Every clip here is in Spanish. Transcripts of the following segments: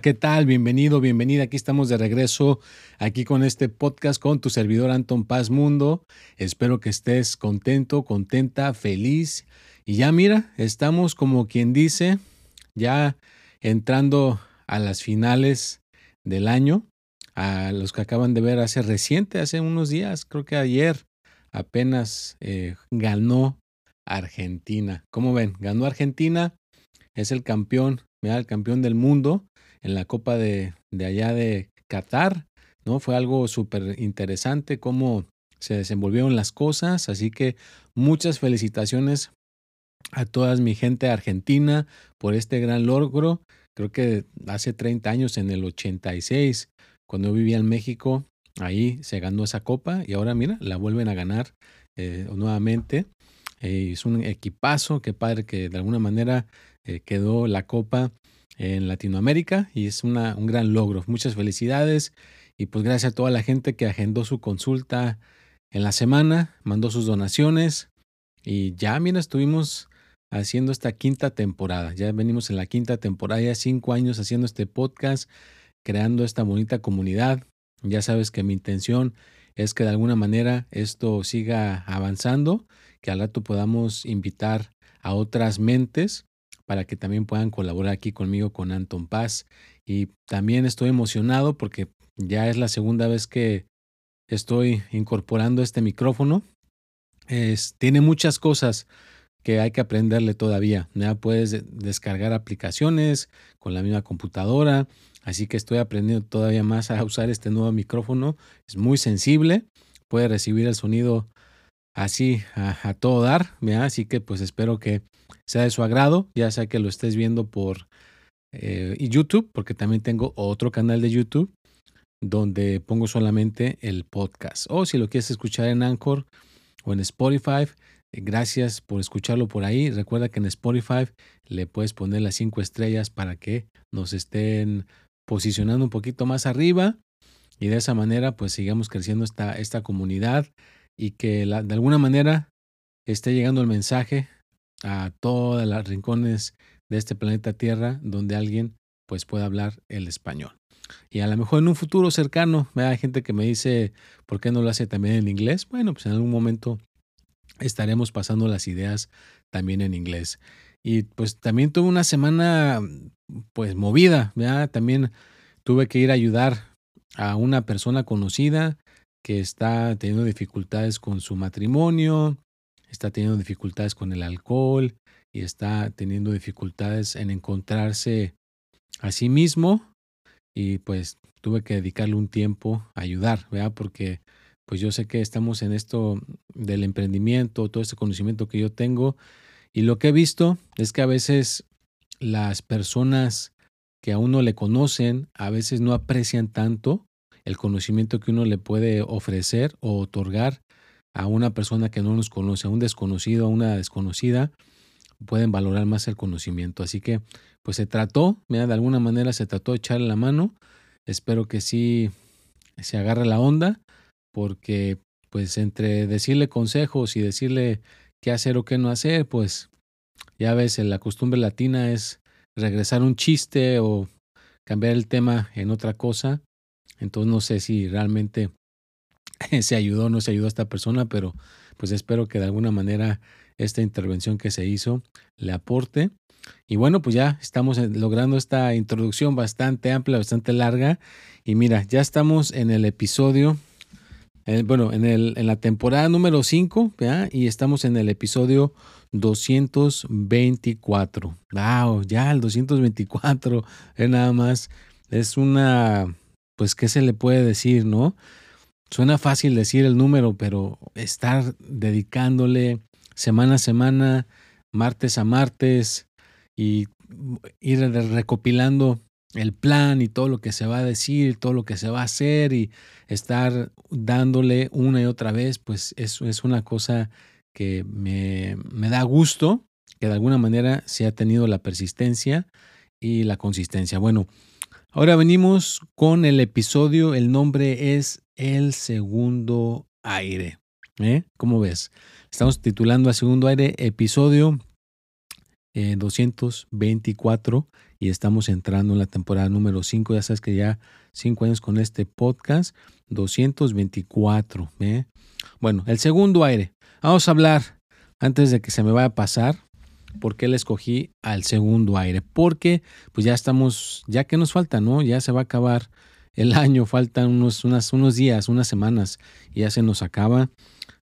¿Qué tal? Bienvenido, bienvenida. Aquí estamos de regreso, aquí con este podcast con tu servidor Anton Paz Mundo. Espero que estés contento, contenta, feliz. Y ya mira, estamos como quien dice, ya entrando a las finales del año, a los que acaban de ver hace reciente, hace unos días, creo que ayer apenas eh, ganó Argentina. ¿Cómo ven? Ganó Argentina, es el campeón, mira, el campeón del mundo en la Copa de, de allá de Qatar, ¿no? Fue algo súper interesante cómo se desenvolvieron las cosas, así que muchas felicitaciones a toda mi gente argentina por este gran logro. Creo que hace 30 años, en el 86, cuando vivía en México, ahí se ganó esa copa y ahora mira, la vuelven a ganar eh, nuevamente. Eh, es un equipazo, qué padre que de alguna manera eh, quedó la copa en Latinoamérica y es una, un gran logro. Muchas felicidades y pues gracias a toda la gente que agendó su consulta en la semana, mandó sus donaciones y ya, mira, estuvimos haciendo esta quinta temporada. Ya venimos en la quinta temporada, ya cinco años haciendo este podcast, creando esta bonita comunidad. Ya sabes que mi intención es que de alguna manera esto siga avanzando, que al rato podamos invitar a otras mentes para que también puedan colaborar aquí conmigo con Anton Paz. Y también estoy emocionado porque ya es la segunda vez que estoy incorporando este micrófono. Tiene muchas cosas que hay que aprenderle todavía. Ya puedes descargar aplicaciones con la misma computadora. Así que estoy aprendiendo todavía más a usar este nuevo micrófono. Es muy sensible. Puede recibir el sonido así a, todo dar. Así que pues espero que sea de su agrado, ya sea que lo estés viendo por eh, YouTube, porque también tengo otro canal de YouTube donde pongo solamente el podcast. O si lo quieres escuchar en Anchor o en Spotify, eh, gracias por escucharlo por ahí. Recuerda que en Spotify le puedes poner las cinco estrellas para que nos estén posicionando un poquito más arriba y de esa manera pues sigamos creciendo esta, esta comunidad y que de alguna manera esté llegando el mensaje a todas las rincones de este planeta Tierra donde alguien pues pueda hablar el español. Y a lo mejor en un futuro cercano, hay gente que me dice, ¿por qué no lo hace también en inglés? Bueno, pues en algún momento estaremos pasando las ideas también en inglés. Y pues también tuve una semana pues movida. También tuve que ir a ayudar a una persona conocida que está teniendo dificultades con su matrimonio, está teniendo dificultades con el alcohol y está teniendo dificultades en encontrarse a sí mismo y pues tuve que dedicarle un tiempo a ayudar, ¿verdad? Porque pues yo sé que estamos en esto del emprendimiento, todo este conocimiento que yo tengo y lo que he visto es que a veces las personas que a uno le conocen a veces no aprecian tanto el conocimiento que uno le puede ofrecer o otorgar a una persona que no nos conoce, a un desconocido, a una desconocida, pueden valorar más el conocimiento. Así que, pues se trató, mira, de alguna manera se trató de echarle la mano. Espero que sí se agarre la onda, porque pues entre decirle consejos y decirle qué hacer o qué no hacer, pues ya ves, la costumbre latina es regresar un chiste o cambiar el tema en otra cosa. Entonces no sé si realmente se ayudó, no se ayudó a esta persona, pero pues espero que de alguna manera esta intervención que se hizo le aporte. Y bueno, pues ya estamos logrando esta introducción bastante amplia, bastante larga. Y mira, ya estamos en el episodio, bueno, en, el, en la temporada número 5, y estamos en el episodio 224. ¡Wow! Ya el 224, es nada más. Es una, pues, ¿qué se le puede decir, no? Suena fácil decir el número, pero estar dedicándole semana a semana, martes a martes, y ir recopilando el plan y todo lo que se va a decir, todo lo que se va a hacer y estar dándole una y otra vez, pues eso es una cosa que me, me da gusto, que de alguna manera se ha tenido la persistencia y la consistencia. Bueno, ahora venimos con el episodio, el nombre es El Segundo Aire. ¿Eh? ¿Cómo ves? Estamos titulando a Segundo Aire episodio 224 eh, y estamos entrando en la temporada número 5. Ya sabes que ya 5 años con este podcast, 224. ¿eh? Bueno, el segundo aire. Vamos a hablar, antes de que se me vaya a pasar, por qué le escogí al segundo aire. Porque pues ya estamos, ya que nos falta, ¿no? Ya se va a acabar el año, faltan unos, unos días, unas semanas y ya se nos acaba.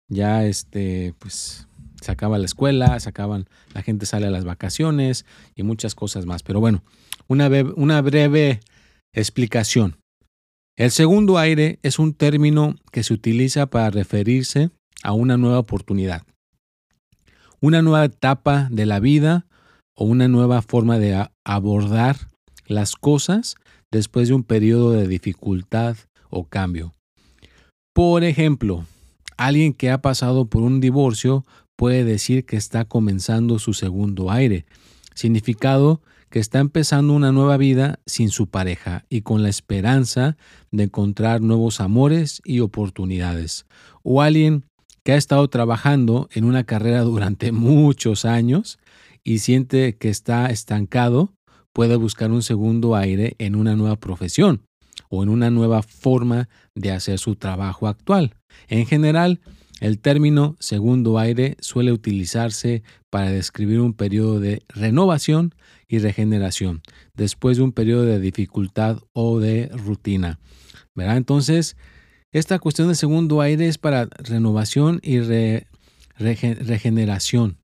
Ya este, pues se acaba la escuela, se acaban, la gente sale a las vacaciones y muchas cosas más. Pero bueno, una, una breve explicación. El segundo aire es un término que se utiliza para referirse a una nueva oportunidad, una nueva etapa de la vida o una nueva forma de abordar las cosas después de un periodo de dificultad o cambio. Por ejemplo, alguien que ha pasado por un divorcio puede decir que está comenzando su segundo aire, significado que está empezando una nueva vida sin su pareja y con la esperanza de encontrar nuevos amores y oportunidades. O alguien que ha estado trabajando en una carrera durante muchos años y siente que está estancado, puede buscar un segundo aire en una nueva profesión o en una nueva forma de hacer su trabajo actual. En general, el término segundo aire suele utilizarse para describir un periodo de renovación y regeneración después de un periodo de dificultad o de rutina. ¿Verdad? Entonces, esta cuestión del segundo aire es para renovación y regeneración,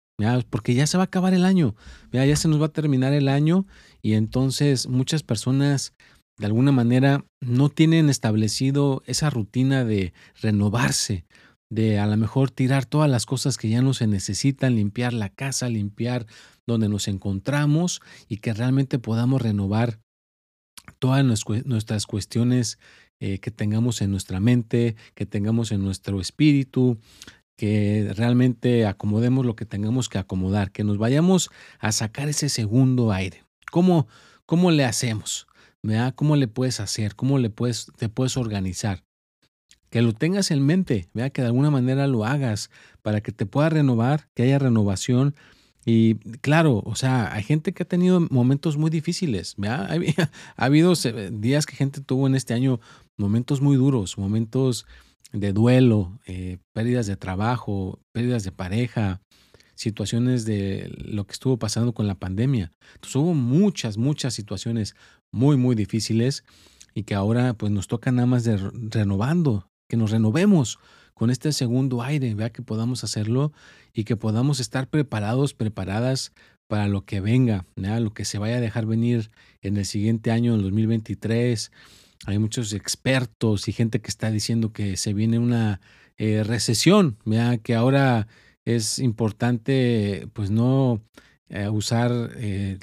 porque ya se va a acabar el año, ya se nos va a terminar el año y entonces muchas personas de alguna manera no tienen establecido esa rutina de renovarse, de a lo mejor tirar todas las cosas que ya no se necesitan, limpiar la casa, limpiar donde nos encontramos y que realmente podamos renovar todas nuestras cuestiones eh, que tengamos en nuestra mente, que tengamos en nuestro espíritu, que realmente acomodemos lo que tengamos que acomodar, que nos vayamos a sacar ese segundo aire. ¿Cómo, cómo le hacemos? ¿Cómo le puedes hacer? ¿Cómo le puedes, te puedes organizar? que lo tengas en mente, vea que de alguna manera lo hagas para que te pueda renovar, que haya renovación. Y claro, o sea, hay gente que ha tenido momentos muy difíciles. Ha, habido días que gente tuvo en este año momentos muy duros, momentos de duelo, eh, pérdidas de trabajo, pérdidas de pareja, situaciones de lo que estuvo pasando con la pandemia. Entonces hubo muchas, muchas situaciones muy, muy difíciles y que ahora pues nos toca nada más de renovando, que nos renovemos con este segundo aire, vea que podamos hacerlo y que podamos estar preparados, preparadas para lo que venga, lo que se vaya a dejar venir en el siguiente año, en 2023. Hay muchos expertos y gente que está diciendo que se viene una eh, recesión, vea que ahora es importante pues no eh, usar eh,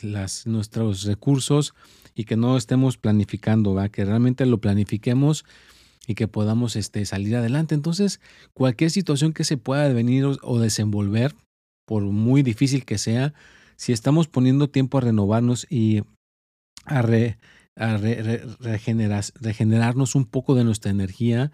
nuestros recursos y que no estemos planificando, que realmente lo planifiquemos y que podamos este, salir adelante. Entonces, cualquier situación que se pueda venir o desenvolver, por muy difícil que sea, si estamos poniendo tiempo a renovarnos y a, regenerarnos un poco de nuestra energía,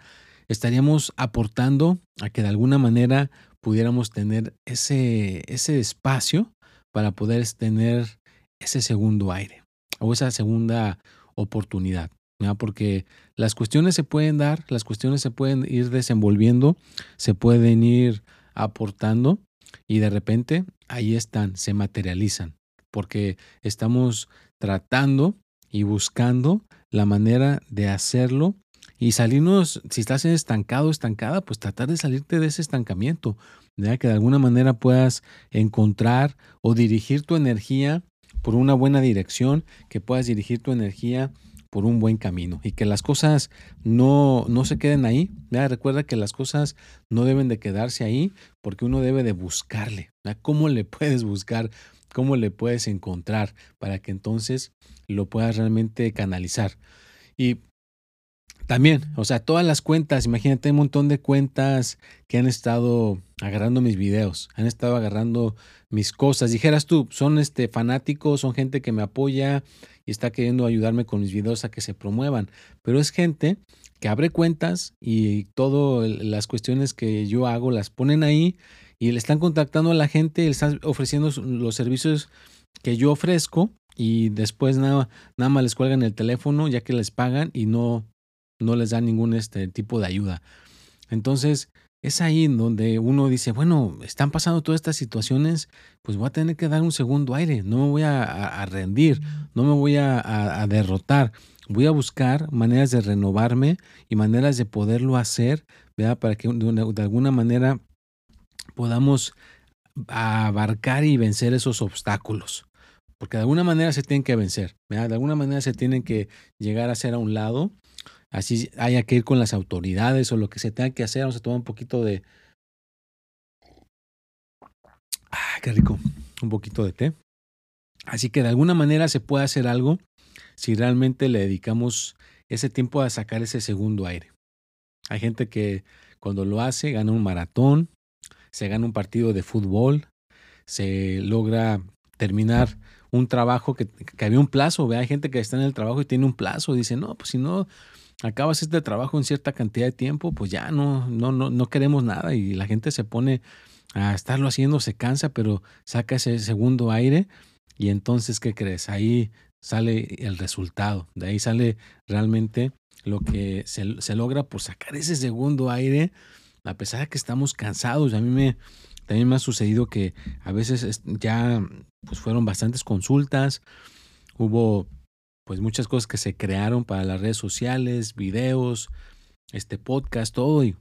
estaríamos aportando a que de alguna manera pudiéramos tener ese, ese espacio para poder tener ese segundo aire o esa segunda oportunidad. Porque las cuestiones se pueden dar, las cuestiones se pueden ir desenvolviendo, se pueden ir aportando y de repente ahí están, se materializan, porque estamos tratando y buscando la manera de hacerlo y salirnos, si estás estancado, estancada, pues tratar de salirte de ese estancamiento, que de alguna manera puedas encontrar o dirigir tu energía por una buena dirección, que puedas dirigir tu energía por un buen camino y que las cosas no, no se queden ahí. Recuerda que las cosas no deben de quedarse ahí porque uno debe de buscarle. ¿Cómo le puedes buscar? ¿Cómo le puedes encontrar para que entonces lo puedas realmente canalizar? Y también, o sea, todas las cuentas, imagínate un montón de cuentas que han estado agarrando mis videos, han estado agarrando mis cosas. Dijeras tú, son este fanáticos, son gente que me apoya y está queriendo ayudarme con mis videos a que se promuevan, pero es gente que abre cuentas y todas las cuestiones que yo hago las ponen ahí y le están contactando a la gente, le están ofreciendo los servicios que yo ofrezco y después nada, nada más les cuelgan el teléfono ya que les pagan y no no les da ningún este tipo de ayuda. Entonces, es ahí donde uno dice, bueno, están pasando todas estas situaciones, pues voy a tener que dar un segundo aire, no me voy a, rendir, no me voy a, derrotar, voy a buscar maneras de renovarme y maneras de poderlo hacer, ¿verdad? para que de, alguna manera podamos abarcar y vencer esos obstáculos. Porque de alguna manera se tienen que vencer, ¿verdad? de alguna manera se tienen que llegar a ser a un lado así haya que ir con las autoridades o lo que se tenga que hacer, vamos a tomar un poquito de... Ah, qué rico, un poquito de té. Así que de alguna manera se puede hacer algo si realmente le dedicamos ese tiempo a sacar ese segundo aire. Hay gente que cuando lo hace gana un maratón, se gana un partido de fútbol, se logra terminar un trabajo que, que había un plazo. Hay gente que está en el trabajo y tiene un plazo. Dice, no, pues si no, acabas este trabajo en cierta cantidad de tiempo, pues ya no, no, no, no queremos nada y la gente se pone a estarlo haciendo, se cansa, pero saca ese segundo aire y entonces, ¿qué crees? Ahí sale el resultado, de ahí sale realmente lo que se, se logra por sacar ese segundo aire, a pesar de que estamos cansados. A mí me, también me ha sucedido que a veces ya pues fueron bastantes consultas, hubo pues muchas cosas que se crearon para las redes sociales, videos, este podcast, todo y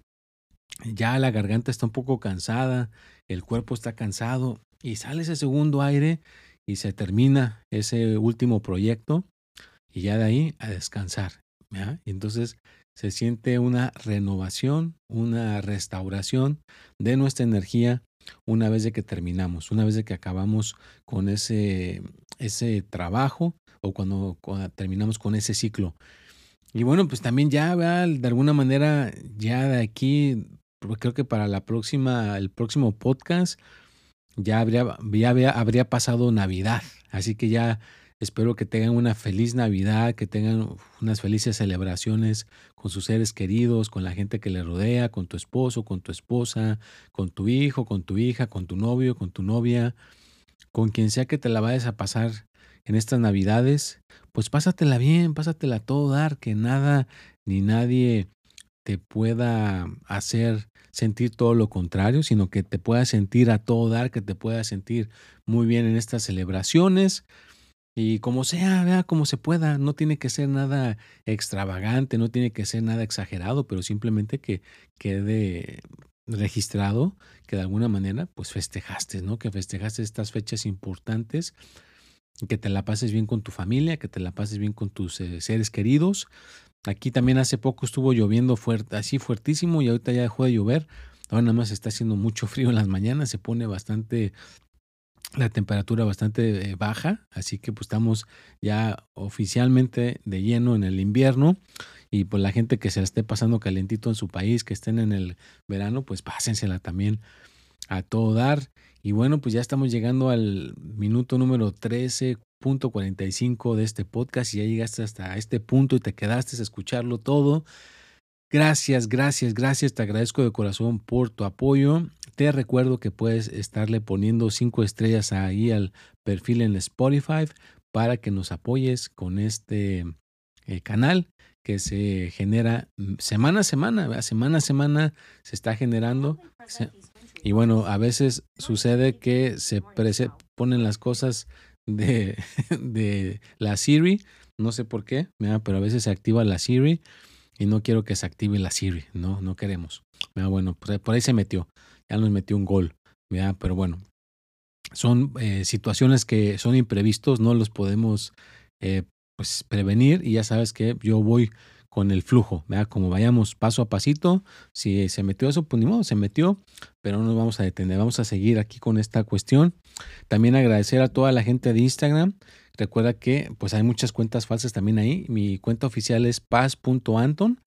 ya la garganta está un poco cansada, el cuerpo está cansado y sale ese segundo aire y se termina ese último proyecto y ya de ahí a descansar. Y entonces se siente una renovación, una restauración de nuestra energía una vez de que terminamos, una vez de que acabamos con ese, ese trabajo o cuando, terminamos con ese ciclo. Y bueno, pues también ya de alguna manera, ya de aquí, creo que para la próxima, el próximo podcast, ya habría, ya habría pasado Navidad. Así que ya Espero que tengan una feliz Navidad, que tengan unas felices celebraciones con sus seres queridos, con la gente que le rodea, con tu esposo, con tu esposa, con tu hijo, con tu hija, con tu novio, con tu novia, con quien sea que te la vayas a pasar en estas Navidades, pues pásatela bien, pásatela a todo dar, que nada ni nadie te pueda hacer sentir todo lo contrario, sino que te pueda sentir a todo dar, que te pueda sentir muy bien en estas celebraciones y como sea, vea como se pueda, no tiene que ser nada extravagante, no tiene que ser nada exagerado, pero simplemente que quede registrado que de alguna manera pues festejaste, ¿no? Que festejaste estas fechas importantes, que te la pases bien con tu familia, que te la pases bien con tus eh, seres queridos. Aquí también hace poco estuvo lloviendo fuerte, así fuertísimo y ahorita ya dejó de llover. Ahora nada más está haciendo mucho frío en las mañanas, se pone bastante la temperatura bastante eh, baja, así que pues estamos ya oficialmente de lleno en el invierno y pues la gente que se la esté pasando calentito en su país, que estén en el verano, pues pásensela también a todo dar. Y bueno, pues ya estamos llegando al minuto número 13.45 de este podcast y ya llegaste hasta este punto y te quedaste a escucharlo todo. Gracias, gracias, gracias. Te agradezco de corazón por tu apoyo. Te recuerdo que puedes estarle poniendo cinco estrellas ahí al perfil en Spotify para que nos apoyes con este eh, canal que se genera mm, semana a semana, semana a semana se está generando. Y bueno, a veces sucede que se ponen las cosas de, de la Siri, no sé por qué, pero a veces se activa la Siri y no quiero que se active la Siri, no, no queremos. Bueno, pues por ahí se metió, ya nos metió un gol, pero bueno, son eh, situaciones que son imprevistos, no los podemos eh, pues prevenir y ya sabes que yo voy con el flujo, ¿verdad? Como vayamos paso a pasito, si se metió eso, pues ni modo, se metió, pero no nos vamos a detener, vamos a seguir aquí con esta cuestión. También agradecer a toda la gente de Instagram. Recuerda que pues hay muchas cuentas falsas también ahí. Mi cuenta oficial es paz.anton.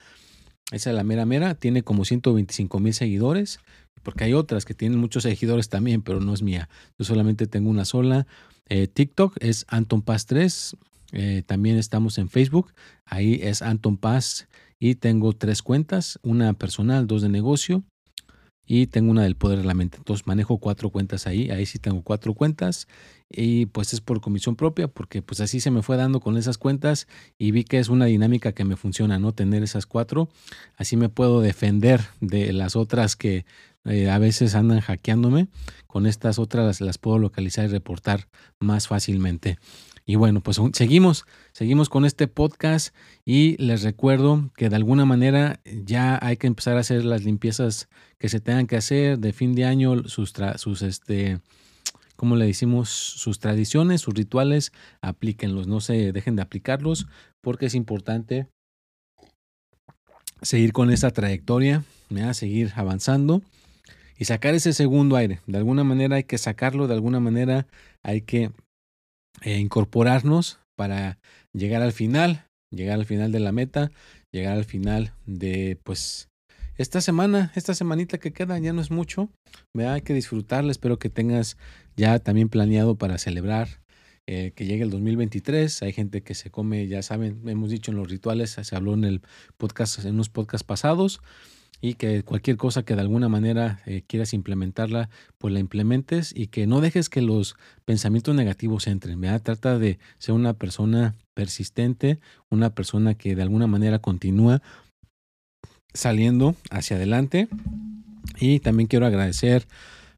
Esa es la mera mera, tiene como 125 mil seguidores, porque hay otras que tienen muchos seguidores también, pero no es mía. Yo solamente tengo una sola. Eh, TikTok es Anton Paz 3, eh, también estamos en Facebook. Ahí es Anton Paz y tengo tres cuentas, una personal, dos de negocio y tengo una del poder de la mente. Entonces manejo cuatro cuentas ahí, ahí sí tengo cuatro cuentas y pues es por comisión propia porque pues así se me fue dando con esas cuentas y vi que es una dinámica que me funciona, ¿no? Tener esas cuatro, así me puedo defender de las otras que eh, a veces andan hackeándome, con estas otras las puedo localizar y reportar más fácilmente. Y bueno, pues seguimos, seguimos con este podcast y les recuerdo que de alguna manera ya hay que empezar a hacer las limpiezas que se tengan que hacer de fin de año, sus, sus este, ¿cómo le decimos? Sus tradiciones, sus rituales, aplíquenlos, no se dejen de aplicarlos porque es importante seguir con esa trayectoria, seguir avanzando y sacar ese segundo aire. De alguna manera hay que sacarlo, de alguna manera hay que eh, incorporarnos para llegar al final, llegar al final de la meta, llegar al final de pues esta semana, esta semanita que queda, ya no es mucho, me hay que disfrutarla, espero que tengas ya también planeado para celebrar eh, que llegue el 2023. Hay gente que se come, ya saben, hemos dicho en los rituales, se habló en el podcast, en unos podcasts pasados, y que cualquier cosa que de alguna manera eh, quieras implementarla, pues la implementes y que no dejes que los pensamientos negativos entren. ¿verdad? Trata de ser una persona persistente, una persona que de alguna manera continúa saliendo hacia adelante. Y también quiero agradecer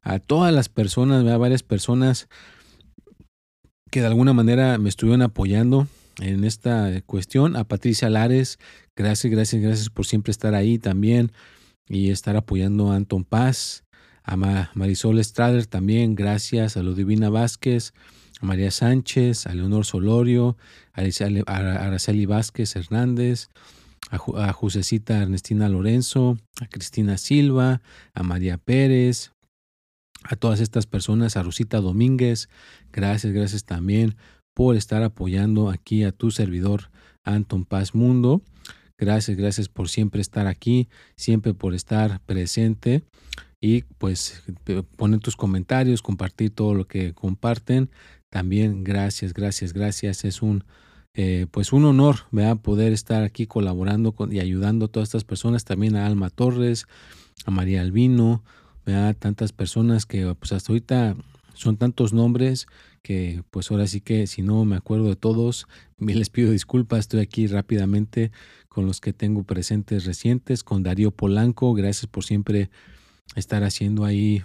a todas las personas, a varias personas que de alguna manera me estuvieron apoyando en esta cuestión. A Patricia Lares, gracias, gracias, gracias por siempre estar ahí también y estar apoyando a Anton Paz, a Marisol Strader también, gracias a Ludivina Vázquez, a María Sánchez, a Leonor Solorio, a Araceli Vázquez Hernández, a, Jusecita Ernestina Lorenzo, a Cristina Silva, a María Pérez, a todas estas personas, a Rosita Domínguez, gracias, gracias también por estar apoyando aquí a tu servidor Anton Paz Mundo. Gracias, gracias por siempre estar aquí, siempre por estar presente y pues poner tus comentarios, compartir todo lo que comparten. También gracias, gracias, gracias. Es un eh, pues un honor ¿verdad? poder estar aquí colaborando con, y ayudando a todas estas personas, también a Alma Torres, a María Albino, ¿verdad? tantas personas que pues hasta ahorita son tantos nombres que pues ahora sí que si no me acuerdo de todos, les pido disculpas, estoy aquí rápidamente con los que tengo presentes recientes, con Darío Polanco, gracias por siempre estar haciendo ahí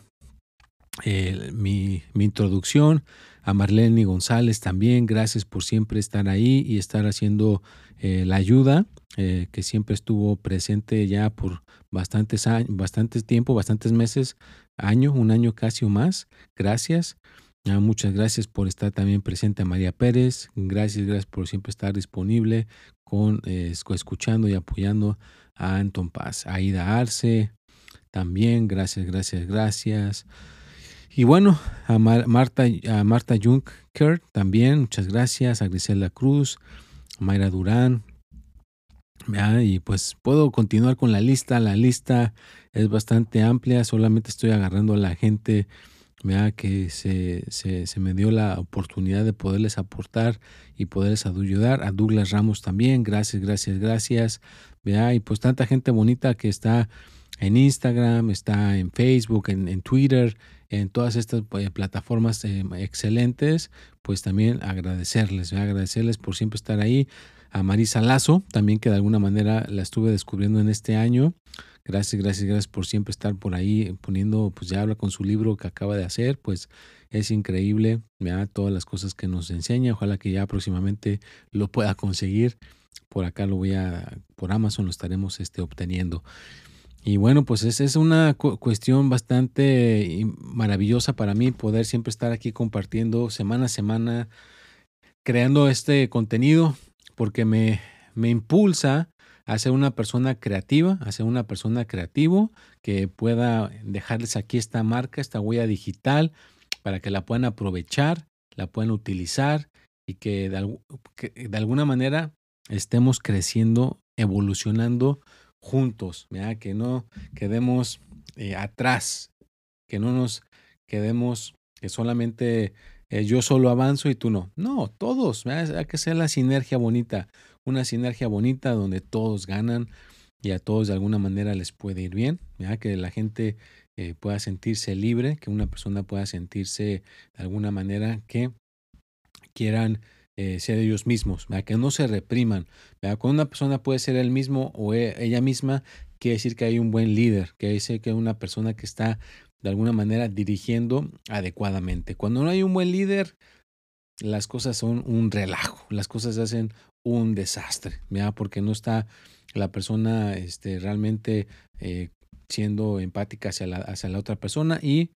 eh, mi, mi, introducción, a Marlene González también, gracias por siempre estar ahí y estar haciendo eh, la ayuda, eh, que siempre estuvo presente ya por bastantes años, bastantes tiempo, bastantes meses, año, un año casi o más, gracias. Muchas gracias por estar también presente a María Pérez. Gracias, gracias por siempre estar disponible con eh, escuchando y apoyando a Anton Paz. Aida Arce, también, gracias, gracias, gracias. Y bueno, a Marta, a Marta Juncker también, muchas gracias. A Grisela Cruz, a Mayra Durán. y pues puedo continuar con la lista. La lista es bastante amplia. Solamente estoy agarrando a la gente que se, se, se, me dio la oportunidad de poderles aportar y poderles ayudar. A Douglas Ramos también, gracias, gracias, gracias. Y pues tanta gente bonita que está en Instagram, está en Facebook, en, Twitter, en todas estas eh, plataformas eh, excelentes, pues también agradecerles, agradecerles por siempre estar ahí. a Marisa Lazo, también que de alguna manera la estuve descubriendo en este año. Gracias, gracias, gracias por siempre estar por ahí poniendo, pues ya habla con su libro que acaba de hacer, pues es increíble, vea todas las cosas que nos enseña. Ojalá que ya próximamente lo pueda conseguir. Por acá lo voy a, por Amazon lo estaremos este, obteniendo. Y bueno, pues esa es una cuestión bastante maravillosa para mí poder siempre estar aquí compartiendo semana a semana, creando este contenido, porque me, me impulsa a ser una persona creativa, a ser una persona creativo que pueda dejarles aquí esta marca, esta huella digital, para que la puedan aprovechar, la puedan utilizar y que de, alguna manera estemos creciendo, evolucionando juntos, que no quedemos eh, atrás, que no nos quedemos que solamente eh, yo solo avanzo y tú no. No, todos, hay que ser la sinergia bonita, una sinergia bonita donde todos ganan y a todos de alguna manera les puede ir bien, que la gente eh, pueda sentirse libre, que una persona pueda sentirse de alguna manera que quieran eh, ser ellos mismos, que no se repriman. Cuando una persona puede ser él mismo o e, ella misma, quiere decir que hay un buen líder, que dice que una persona que está de alguna manera dirigiendo adecuadamente. Cuando no hay un buen líder, las cosas son un relajo, las cosas hacen un desastre, porque no está la persona este, realmente eh, siendo empática hacia la, hacia la otra persona y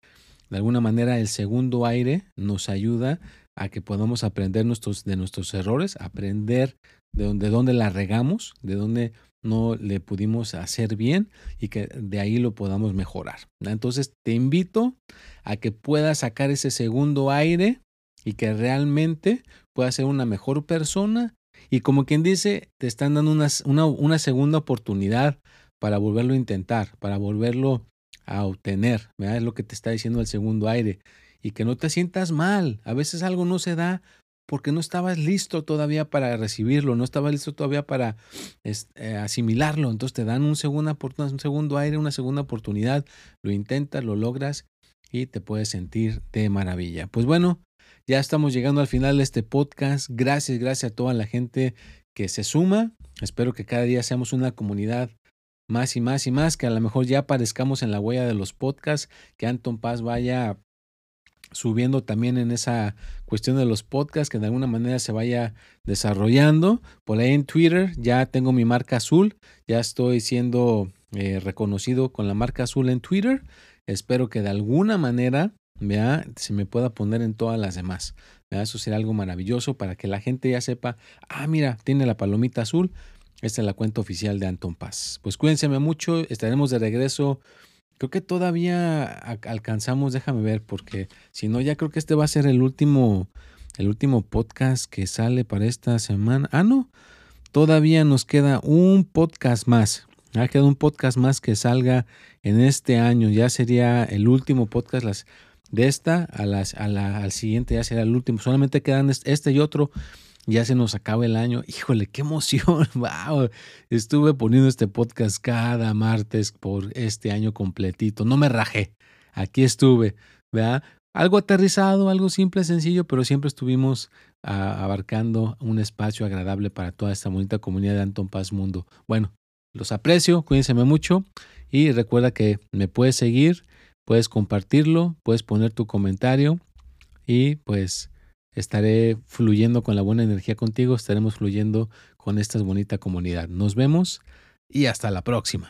de alguna manera el segundo aire nos ayuda a que podamos aprender de nuestros errores, aprender de dónde, dónde la regamos, de dónde no le pudimos hacer bien y que de ahí lo podamos mejorar. Entonces te invito a que puedas sacar ese segundo aire y que realmente puedas ser una mejor persona y como quien dice, te están dando una, una, segunda oportunidad para volverlo a intentar, para volverlo a obtener. Es lo que te está diciendo el segundo aire. Y que no te sientas mal. A veces algo no se da porque no estabas listo todavía para recibirlo, no estabas listo todavía para eh, asimilarlo. Entonces te dan un, segunda, un segundo aire, una segunda oportunidad. Lo intentas, lo logras y te puedes sentir de maravilla. Pues bueno, ya estamos llegando al final de este podcast. Gracias, gracias a toda la gente que se suma. Espero que cada día seamos una comunidad más y más y más, que a lo mejor ya aparezcamos en la huella de los podcasts, que Anton Paz vaya subiendo también en esa cuestión de los podcasts, que de alguna manera se vaya desarrollando. Por ahí en Twitter ya tengo mi marca azul, ya estoy siendo eh, reconocido con la marca azul en Twitter. Espero que de alguna manera vea, se me pueda poner en todas las demás. Eso será algo maravilloso para que la gente ya sepa, ah, mira, tiene la palomita azul, esta es la cuenta oficial de Anton Paz. Pues cuídense mucho, estaremos de regreso. Creo que todavía alcanzamos, déjame ver, porque si no, ya creo que este va a ser el último, el último podcast que sale para esta semana. Ah, no, todavía nos queda un podcast más. Ha quedado un podcast más que salga en este año. Ya sería el último podcast de esta a, a la, al siguiente, ya será el último. Solamente quedan este y otro ya se nos acaba el año. Híjole, qué emoción. Wow. Estuve poniendo este podcast cada martes por este año completito. No me rajé. Aquí estuve, ¿verdad? Algo aterrizado, algo simple, sencillo, pero siempre estuvimos ah, abarcando un espacio agradable para toda esta bonita comunidad de Anton Paz Mundo. Bueno, los aprecio, cuídense mucho y recuerda que me puedes seguir, puedes compartirlo, puedes poner tu comentario y pues estaré fluyendo con la buena energía contigo, estaremos fluyendo con esta bonita comunidad. Nos vemos y hasta la próxima.